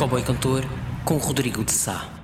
Cowboy Cantor com Rodrigo de Sá.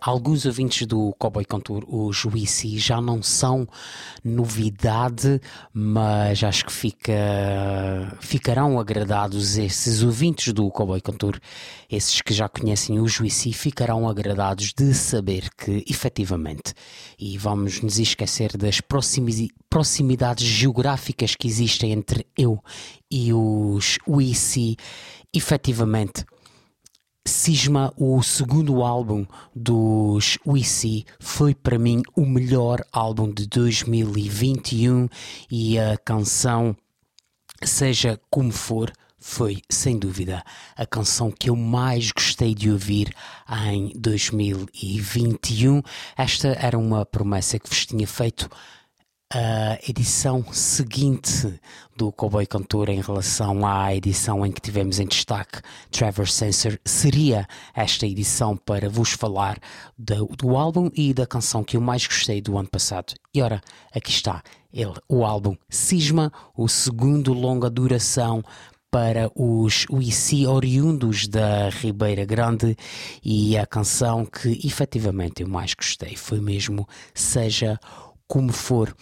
Alguns ouvintes do Cowboy Contour, os Wisi, já não são novidade, mas acho que fica, ficarão agradados esses ouvintes do Cowboy Contour, esses que já conhecem os Wisi, ficarão agradados de saber que, efetivamente, e vamos nos esquecer das proximidades geográficas que existem entre eu e os Wisi, efetivamente Cisma, o segundo álbum dos Wisi, foi para mim o melhor álbum de 2021 e a canção, seja como for, foi sem dúvida a canção que eu mais gostei de ouvir em 2021. Esta era uma promessa que vos tinha feito a edição seguinte do Cowboy Cantor em relação à edição em que tivemos em destaque Trevor Sensor seria esta edição para vos falar do, do álbum e da canção que eu mais gostei do ano passado. E ora, aqui está ele, o álbum Cisma, o segundo longa duração para os UIC oriundos da Ribeira Grande e a canção que efetivamente eu mais gostei foi mesmo Seja como for.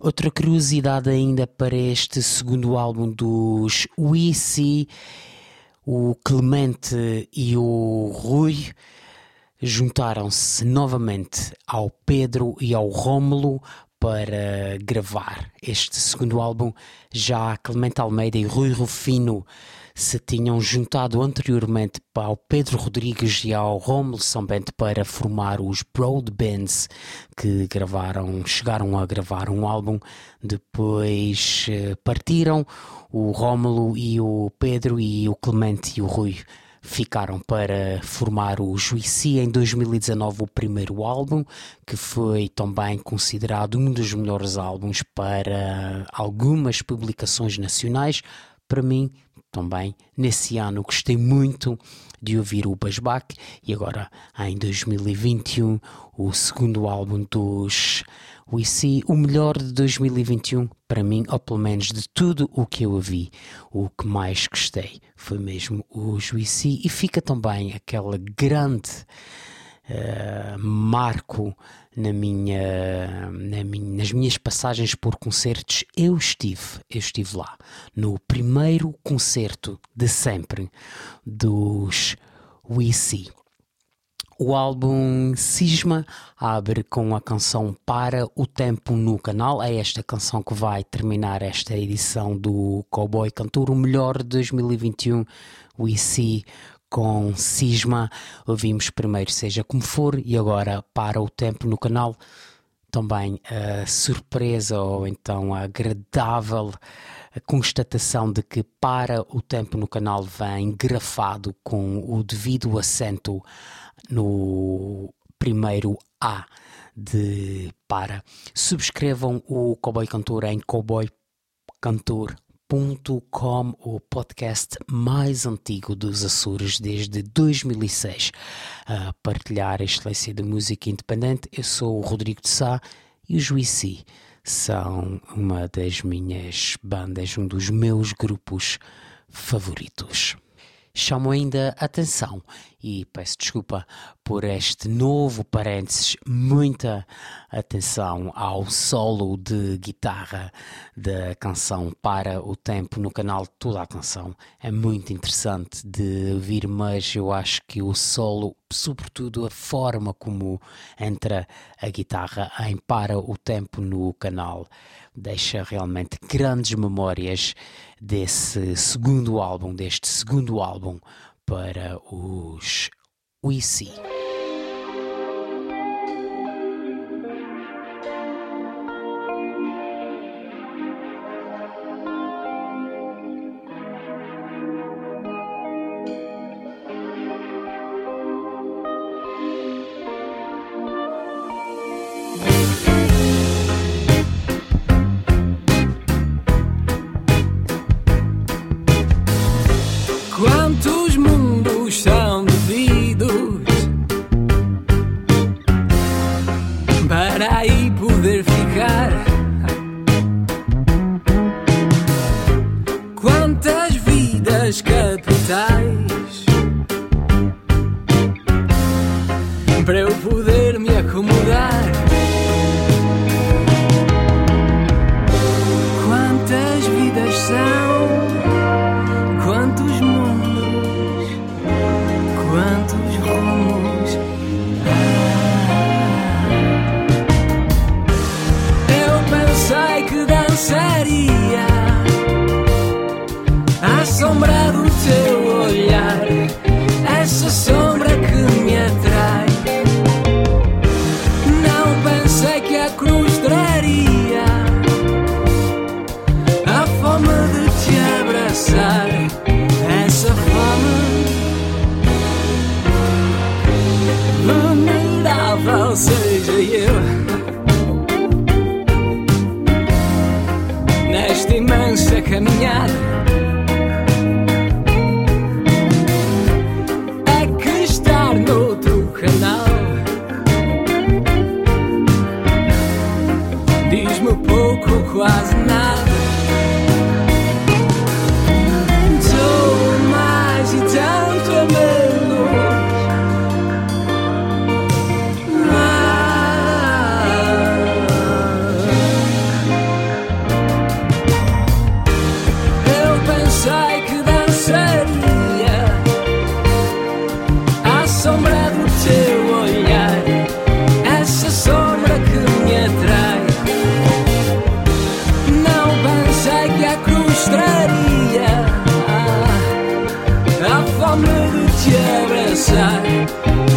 Outra curiosidade ainda para este segundo álbum dos Wisi, o Clemente e o Rui juntaram-se novamente ao Pedro e ao Rómulo para gravar este segundo álbum. Já Clemente Almeida e Rui Rufino se tinham juntado anteriormente ao Pedro Rodrigues e ao Romulo Sambente para formar os Broadbands que gravaram, chegaram a gravar um álbum, depois eh, partiram o Rómulo e o Pedro e o Clemente e o Rui ficaram para formar o Juicy em 2019, o primeiro álbum, que foi também considerado um dos melhores álbuns para algumas publicações nacionais. Para mim, também. Nesse ano gostei muito de ouvir o Basbac e agora em 2021 o segundo álbum dos See, o melhor de 2021 para mim, ou pelo menos de tudo o que eu ouvi, o que mais gostei foi mesmo o Juicy e fica também aquela grande uh, marco na minha, na minha, nas minhas passagens por concertos. Eu estive, eu estive lá no primeiro concerto de sempre dos We See. O álbum Cisma abre com a canção Para o Tempo no canal. É esta canção que vai terminar esta edição do Cowboy Cantor, o melhor de 2021. We See com Cisma. Ouvimos primeiro Seja Como For e agora Para o Tempo no canal. Também a surpresa ou então a agradável constatação de que Para o Tempo no canal vem grafado com o devido acento no primeiro A de para. Subscrevam o Cowboy Cantor em cowboycantor.com, o podcast mais antigo dos Açores desde 2006. A partilhar a excelência da música independente, eu sou o Rodrigo de Sá e o Juicy são uma das minhas bandas, um dos meus grupos favoritos chamo ainda atenção e peço desculpa por este novo parênteses, muita atenção ao solo de guitarra da canção Para o Tempo no canal Toda a Canção. É muito interessante de ouvir, mas eu acho que o solo, sobretudo a forma como entra a guitarra em Para o Tempo no canal, deixa realmente grandes memórias desse segundo álbum, deste segundo álbum para os We See.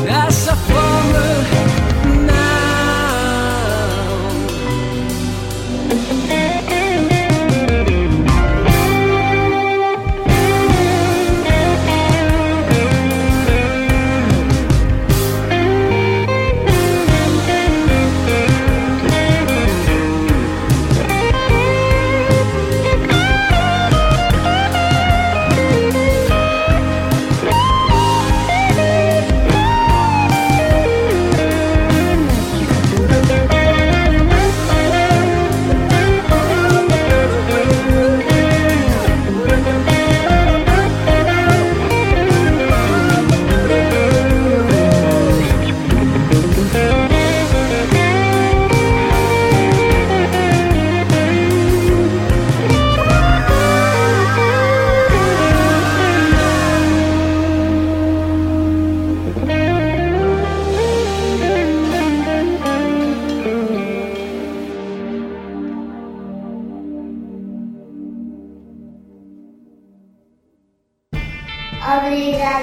Essa fome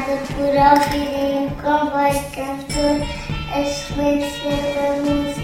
Obrigada por ouvirem o Comboio Cantor, a excelência da música